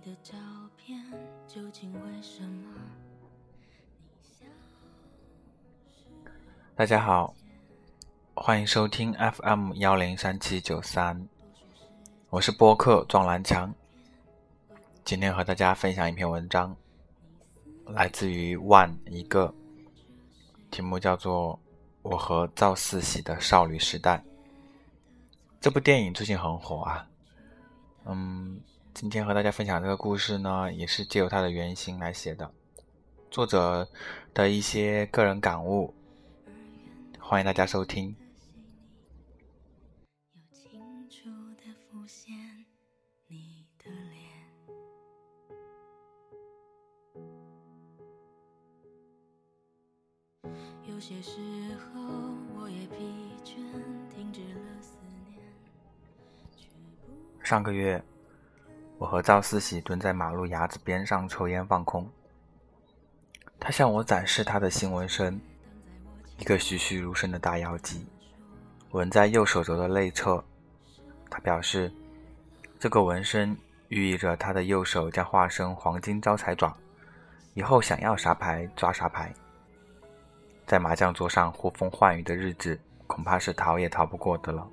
的照片，究竟为什么？大家好，欢迎收听 FM 幺零三七九三，我是播客撞南墙。今天和大家分享一篇文章，来自于万一个，题目叫做《我和赵四喜的少女时代》。这部电影最近很火啊，嗯，今天和大家分享这个故事呢，也是借由它的原型来写的，作者的一些个人感悟，欢迎大家收听。有些时候我也疲倦，停止了。上个月，我和赵思喜蹲在马路牙子边上抽烟放空。他向我展示他的新纹身，一个栩栩如生的大妖姬，纹在右手肘的内侧。他表示，这个纹身寓意着他的右手将化身黄金招财爪，以后想要啥牌抓啥牌。在麻将桌上呼风唤雨的日子，恐怕是逃也逃不过的了。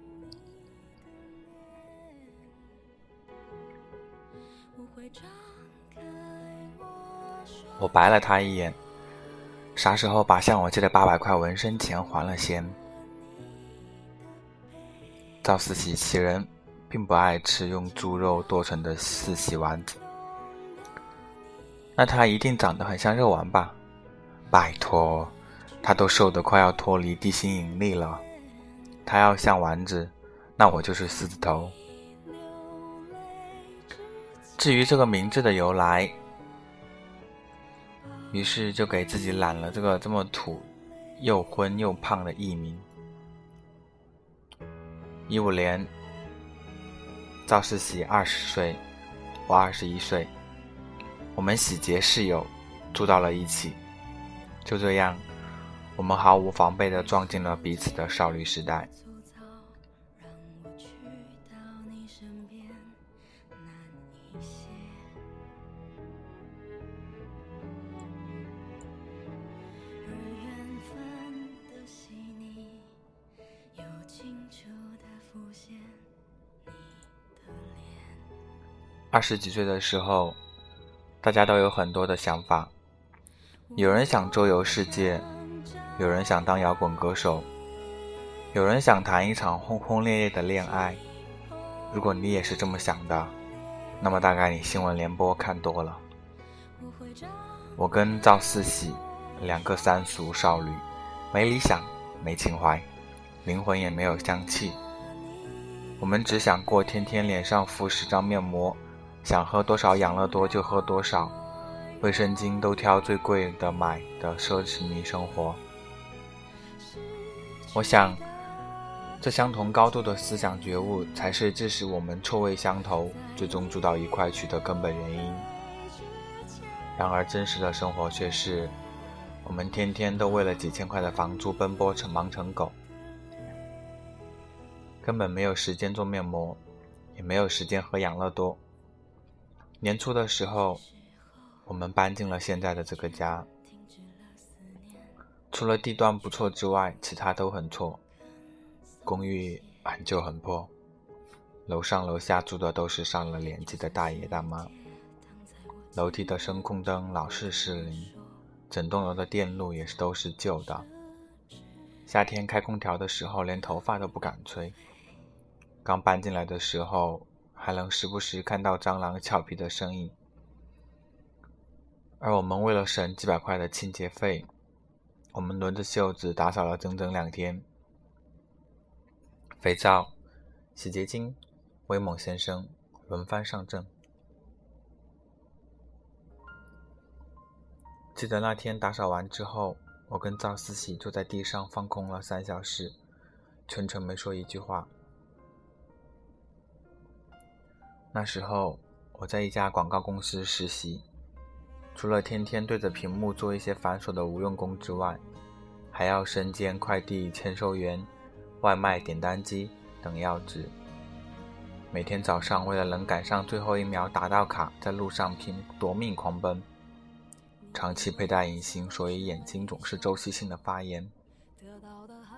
我白了他一眼，啥时候把向我借的八百块纹身钱还了先？赵四喜其人并不爱吃用猪肉剁成的四喜丸子，那他一定长得很像肉丸吧？拜托，他都瘦得快要脱离地心引力了，他要像丸子，那我就是狮子头。至于这个名字的由来，于是就给自己揽了这个这么土、又昏又胖的艺名。一五年，赵世喜二十岁，我二十一岁，我们喜结室友，住到了一起。就这样，我们毫无防备地撞进了彼此的少女时代。二十几岁的时候，大家都有很多的想法。有人想周游世界，有人想当摇滚歌手，有人想谈一场轰轰烈烈的恋爱。如果你也是这么想的，那么大概你新闻联播看多了。我跟赵四喜，两个三俗少女，没理想，没情怀，灵魂也没有香气。我们只想过天天脸上敷十张面膜。想喝多少养乐多就喝多少，卫生巾都挑最贵的买的奢侈迷生活。我想，这相同高度的思想觉悟，才是致使我们臭味相投，最终住到一块去的根本原因。然而，真实的生活却是，我们天天都为了几千块的房租奔波成忙成狗，根本没有时间做面膜，也没有时间喝养乐多。年初的时候，我们搬进了现在的这个家。除了地段不错之外，其他都很错。公寓很旧很破，楼上楼下住的都是上了年纪的大爷大妈。楼梯的声控灯老是失灵，整栋楼的电路也是都是旧的。夏天开空调的时候，连头发都不敢吹。刚搬进来的时候。还能时不时看到蟑螂俏皮的身影，而我们为了省几百块的清洁费，我们轮着袖子打扫了整整两天。肥皂、洗洁精、威猛先生轮番上阵。记得那天打扫完之后，我跟赵思喜坐在地上放空了三小时，全程没说一句话。那时候我在一家广告公司实习，除了天天对着屏幕做一些繁琐的无用功之外，还要身兼快递签收员、外卖点单机等要职。每天早上为了能赶上最后一秒打到卡，在路上拼夺命狂奔。长期佩戴隐形，所以眼睛总是周期性的发炎。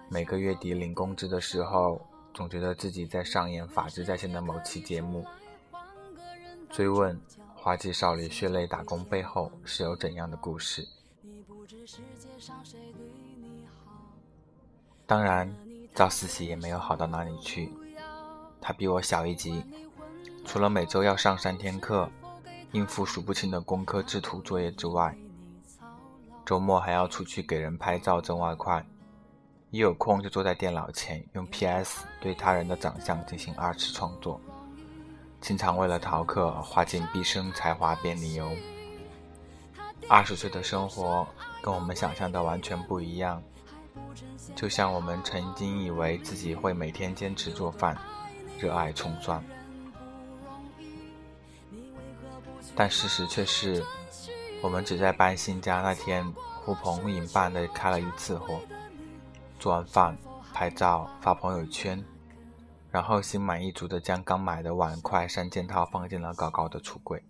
每个月底领工资的时候，总觉得自己在上演《法制在线》的某期节目。追问花季少女血泪打工背后是有怎样的故事？当然，赵思琪也没有好到哪里去。她比我小一级，除了每周要上三天课，应付数不清的工科制图作业之外，周末还要出去给人拍照挣外快。一有空就坐在电脑前，用 PS 对他人的长相进行二次创作，经常为了逃课花尽毕生才华编理由。二十岁的生活跟我们想象的完全不一样，就像我们曾经以为自己会每天坚持做饭，热爱葱蒜，但事实却是，我们只在搬新家那天呼朋引伴的开了一次火。做完饭，拍照发朋友圈，然后心满意足的将刚买的碗筷三件套放进了高高的橱柜。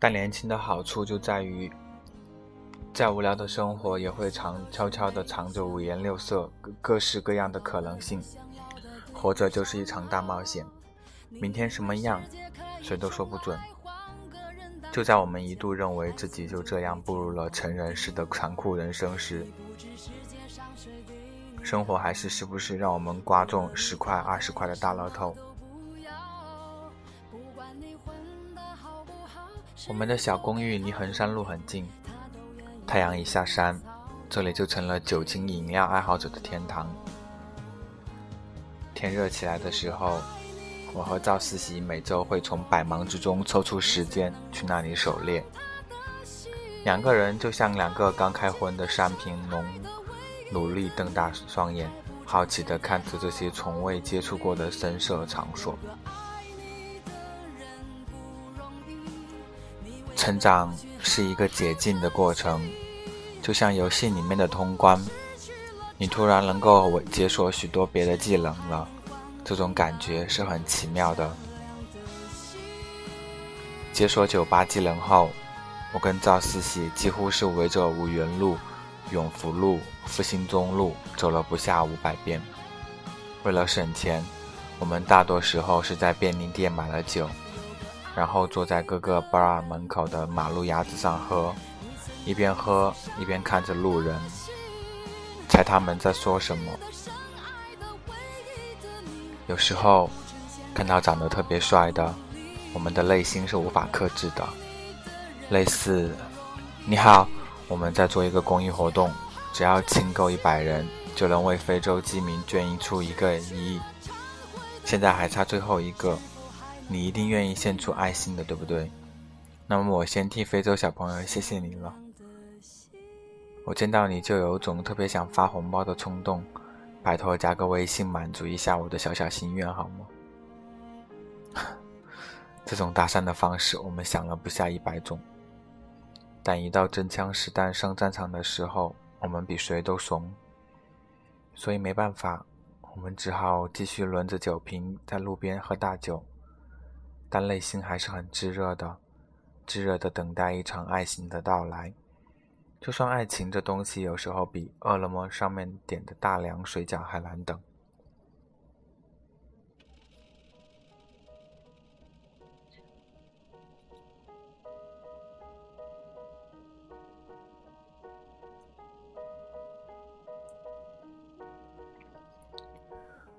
但年轻的好处就在于，再无聊的生活也会藏悄悄地藏着五颜六色、各各式各样的可能性。活着就是一场大冒险，明天什么样，谁都说不准。就在我们一度认为自己就这样步入了成人式的残酷人生时，生活还是时不时让我们刮中十块、二十块的大乐透。我们的小公寓离衡山路很近，太阳一下山，这里就成了酒精饮料爱好者的天堂。天热起来的时候，我和赵思琪每周会从百忙之中抽出时间去那里狩猎。两个人就像两个刚开荤的山平农，努力瞪大双眼，好奇地看着这些从未接触过的深色场所。成长是一个解禁的过程，就像游戏里面的通关，你突然能够解锁许多别的技能了，这种感觉是很奇妙的。解锁酒吧技能后，我跟赵四喜几乎是围着五原路、永福路、复兴中路走了不下五百遍。为了省钱，我们大多时候是在便利店买了酒。然后坐在各个 bar 门口的马路牙子上喝，一边喝一边看着路人，猜他们在说什么。有时候看到长得特别帅的，我们的内心是无法克制的。类似，你好，我们在做一个公益活动，只要亲够一百人，就能为非洲饥民捐出一个亿。现在还差最后一个。你一定愿意献出爱心的，对不对？那么我先替非洲小朋友谢谢你了。我见到你就有种特别想发红包的冲动，拜托加个微信满足一下我的小小心愿好吗？这种搭讪的方式我们想了不下一百种，但一到真枪实弹上战场的时候，我们比谁都怂，所以没办法，我们只好继续轮着酒瓶在路边喝大酒。但内心还是很炙热的，炙热的等待一场爱情的到来。就算爱情这东西有时候比饿了么上面点的大凉水饺还难等。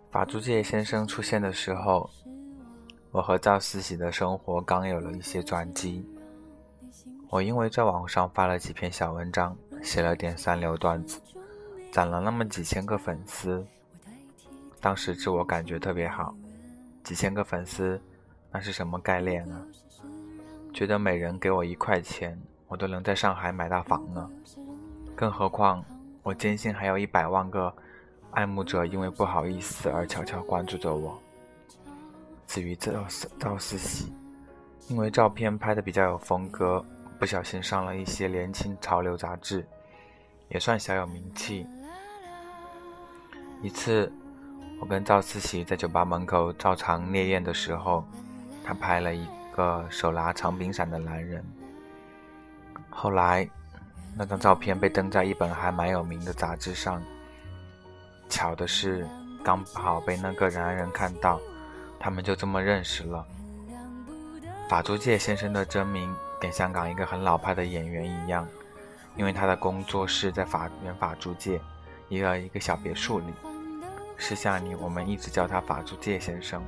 法租界先生出现的时候。我和赵思喜的生活刚有了一些转机。我因为在网上发了几篇小文章，写了点三流段子，攒了那么几千个粉丝。当时自我感觉特别好，几千个粉丝，那是什么概念呢？觉得每人给我一块钱，我都能在上海买到房呢。更何况，我坚信还有一百万个爱慕者因为不好意思而悄悄关注着我。至于赵赵思喜，因为照片拍的比较有风格，不小心上了一些年轻潮流杂志，也算小有名气。一次，我跟赵思喜在酒吧门口照常烈焰的时候，他拍了一个手拿长柄伞的男人。后来，那张照片被登在一本还蛮有名的杂志上。巧的是，刚好被那个男人看到，他们就这么认识了。法租界先生的真名跟香港一个很老派的演员一样，因为他的工作室在法原法租界一个一个小别墅里。私下里，我们一直叫他法租界先生。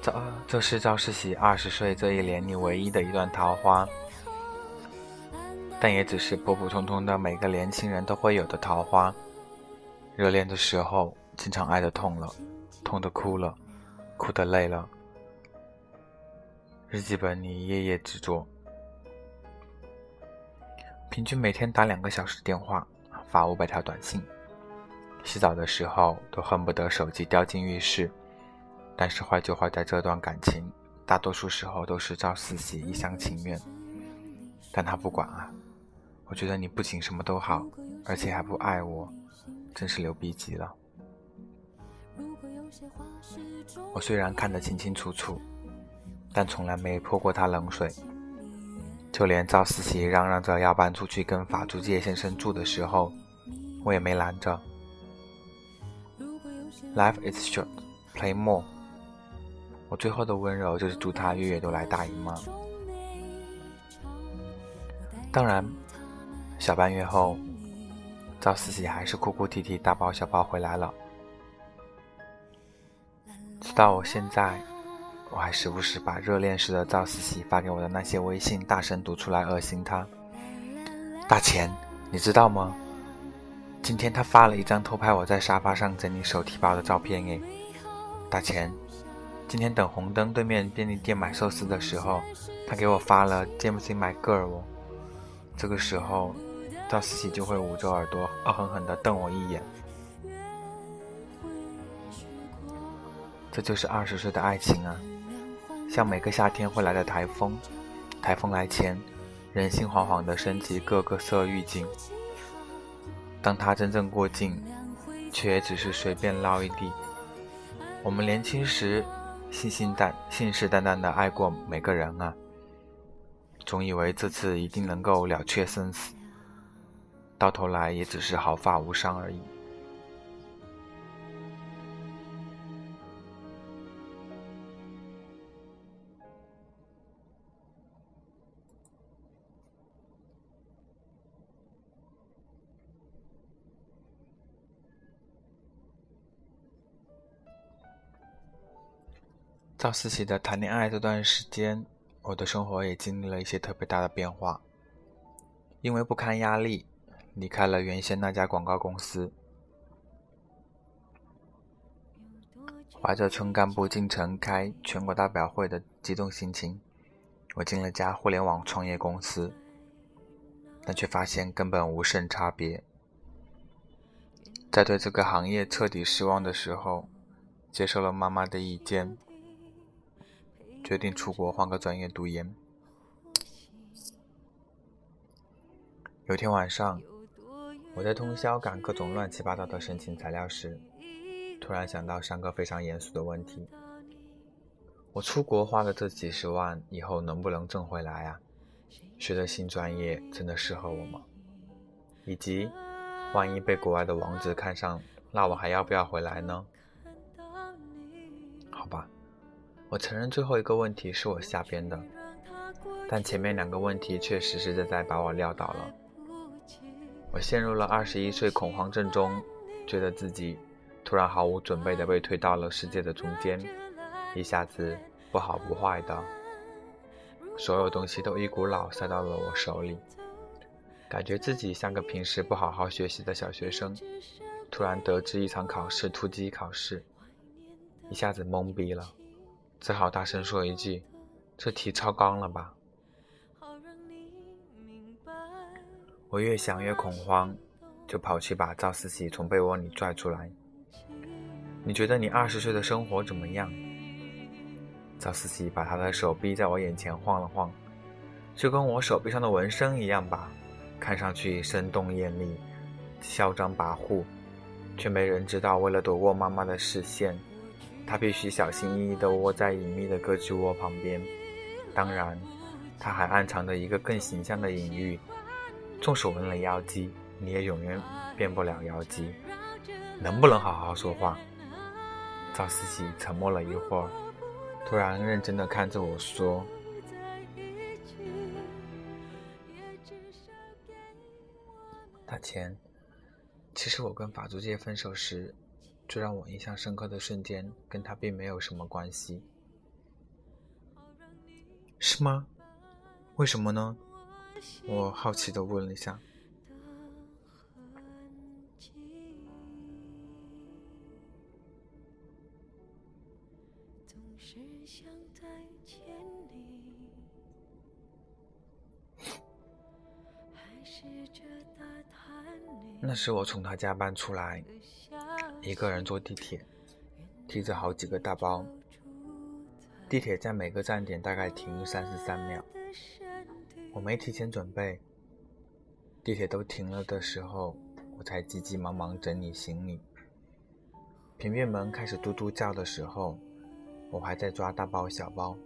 这这是赵世喜二十岁这一年里唯一的一段桃花，但也只是普普通通的每个年轻人都会有的桃花。热恋的时候，经常爱的痛了，痛的哭了，哭的累了。日记本里夜夜执着，平均每天打两个小时电话。发五百条短信，洗澡的时候都恨不得手机掉进浴室。但是坏就坏在这段感情，大多数时候都是赵四喜一厢情愿。但他不管啊，我觉得你不仅什么都好，而且还不爱我，真是牛逼极了。我虽然看得清清楚楚，但从来没泼过他冷水。就连赵思琪嚷嚷着要搬出去跟法租界先生住的时候，我也没拦着。Life is short, play more。我最后的温柔就是祝他月月都来大姨妈。当然，小半月后，赵思琪还是哭哭啼啼大包小包回来了。直到我现在。我还时不时把热恋时的赵思琪发给我的那些微信大声读出来，恶心他。大钱，你知道吗？今天他发了一张偷拍我在沙发上整理手提包的照片。诶，大钱，今天等红灯对面便利店买寿司的时候，他给我发了 James My Girl 哦。这个时候，赵思琪就会捂着耳朵，恶狠狠地瞪我一眼。这就是二十岁的爱情啊！像每个夏天会来的台风，台风来前，人心惶惶地升起各个色预警。当它真正过境，却也只是随便捞一地。我们年轻时，信心旦信誓旦旦地爱过每个人啊，总以为这次一定能够了却生死，到头来也只是毫发无伤而已。到四喜的谈恋爱这段时间，我的生活也经历了一些特别大的变化。因为不堪压力，离开了原先那家广告公司，怀着村干部进城开全国代表会的激动心情，我进了家互联网创业公司，但却发现根本无甚差别。在对这个行业彻底失望的时候，接受了妈妈的意见。决定出国换个专业读研。有天晚上，我在通宵赶各种乱七八糟的申请材料时，突然想到三个非常严肃的问题：我出国花的这几十万，以后能不能挣回来啊？学的新专业真的适合我吗？以及，万一被国外的王子看上，那我还要不要回来呢？好吧。我承认最后一个问题是我瞎编的，但前面两个问题却实实在在把我撂倒了。我陷入了二十一岁恐慌症中，觉得自己突然毫无准备的被推到了世界的中间，一下子不好不坏的，所有东西都一股脑塞到了我手里，感觉自己像个平时不好好学习的小学生，突然得知一场考试突击考试，一下子懵逼了。只好大声说一句：“这题超纲了吧？”我越想越恐慌，就跑去把赵思琪从被窝里拽出来。你觉得你二十岁的生活怎么样？赵思琪把他的手臂在我眼前晃了晃，就跟我手臂上的纹身一样吧，看上去生动艳丽、嚣张跋扈，却没人知道，为了躲过妈妈的视线，他必须小心翼翼地窝在隐秘的胳肢窝旁边。当然，他还暗藏着一个更形象的隐喻。纵使纹了妖姬，你也永远变不了妖姬。能不能好好说话？赵思琪沉默了一会儿，突然认真的看着我说：“大钱，其实我跟法租界分手时，最让我印象深刻的瞬间，跟他并没有什么关系。是吗？为什么呢？”我好奇的问了一下。那是我从他家搬出来，一个人坐地铁，提着好几个大包。地铁在每个站点大概停三十三秒。我没提前准备，地铁都停了的时候，我才急急忙忙整理行李。平面门开始嘟嘟叫的时候，我还在抓大包小包，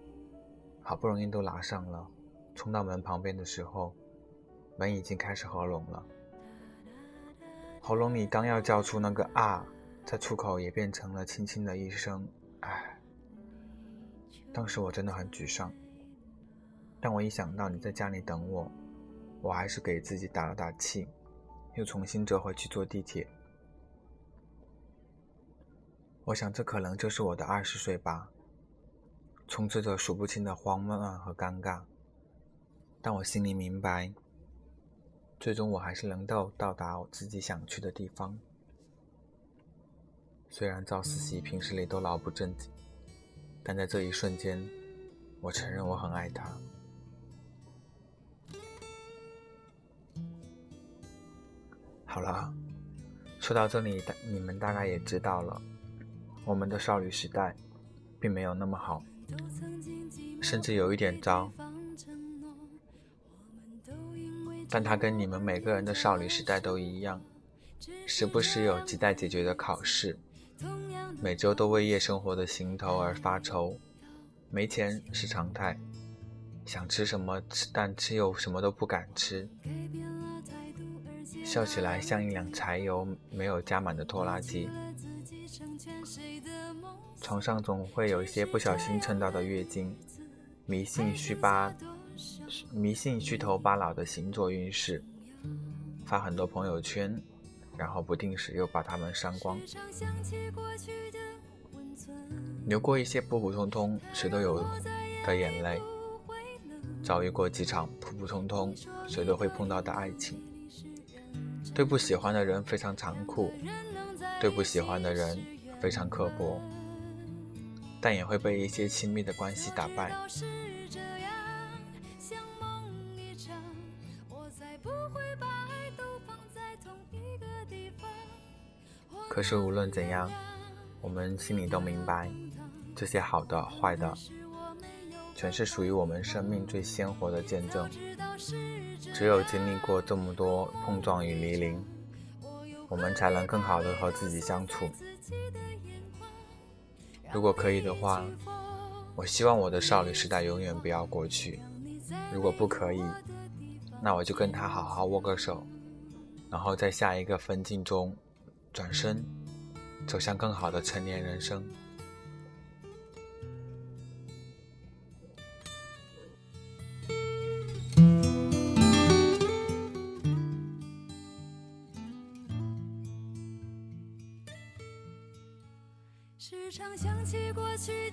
好不容易都拿上了，冲到门旁边的时候，门已经开始合拢了。喉咙里刚要叫出那个啊，在出口也变成了轻轻的一声唉。当时我真的很沮丧。但我一想到你在家里等我，我还是给自己打了打气，又重新折回去坐地铁。我想这可能就是我的二十岁吧，充斥着数不清的慌乱和尴尬。但我心里明白，最终我还是能够到达我自己想去的地方。虽然赵思琪平时里都老不正经，但在这一瞬间，我承认我很爱她。好了，说到这里，大你们大概也知道了，我们的少女时代并没有那么好，甚至有一点糟。但它跟你们每个人的少女时代都一样，时不时有亟待解决的考试，每周都为夜生活的行头而发愁，没钱是常态，想吃什么吃，但吃又什么都不敢吃。笑起来像一辆柴油没有加满的拖拉机。床上总会有一些不小心蹭到的月经，迷信虚八，迷信虚头巴脑的星座运势，发很多朋友圈，然后不定时又把它们删光。流过一些普普通通谁都有的眼泪，遭遇过几场普普通通谁都会碰到的爱情。对不喜欢的人非常残酷，对不喜欢的人非常刻薄，但也会被一些亲密的关系打败。可是无论怎样，我们心里都明白，这些好的、坏的，全是属于我们生命最鲜活的见证。只有经历过这么多碰撞与离零，我们才能更好的和自己相处。如果可以的话，我希望我的少女时代永远不要过去。如果不可以，那我就跟他好好握个手，然后在下一个分镜中转身，走向更好的成年人生。时常想起过去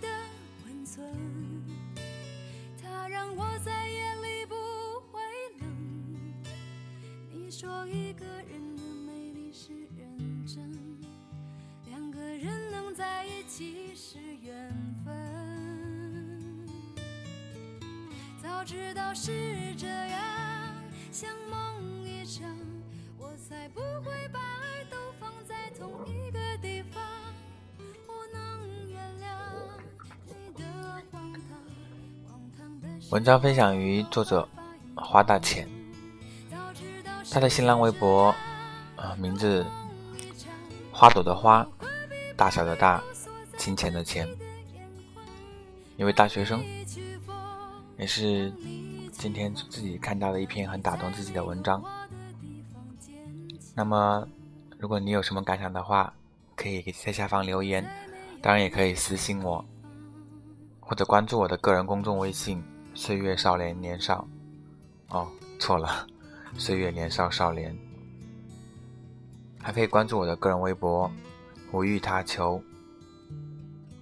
知道是这样，像梦一场，我才不会把爱都放在同一个地方。我能原谅你的荒唐，荒唐的文章分享于作者花大钱，早知道是他的新浪微博，呃，名字花朵的花，大小的大，金钱的钱，一位大学生，也是今天自己看到的一篇很打动自己的文章。那么，如果你有什么感想的话，可以在下方留言，当然也可以私信我，或者关注我的个人公众微信“岁月少年年少”。哦，错了，“岁月年少少年”。还可以关注我的个人微博“无欲他求”，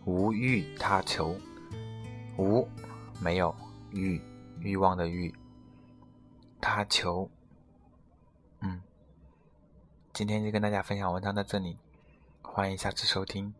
无欲他求，无没有欲欲望的欲，他求。嗯，今天就跟大家分享文章到这里，欢迎下次收听。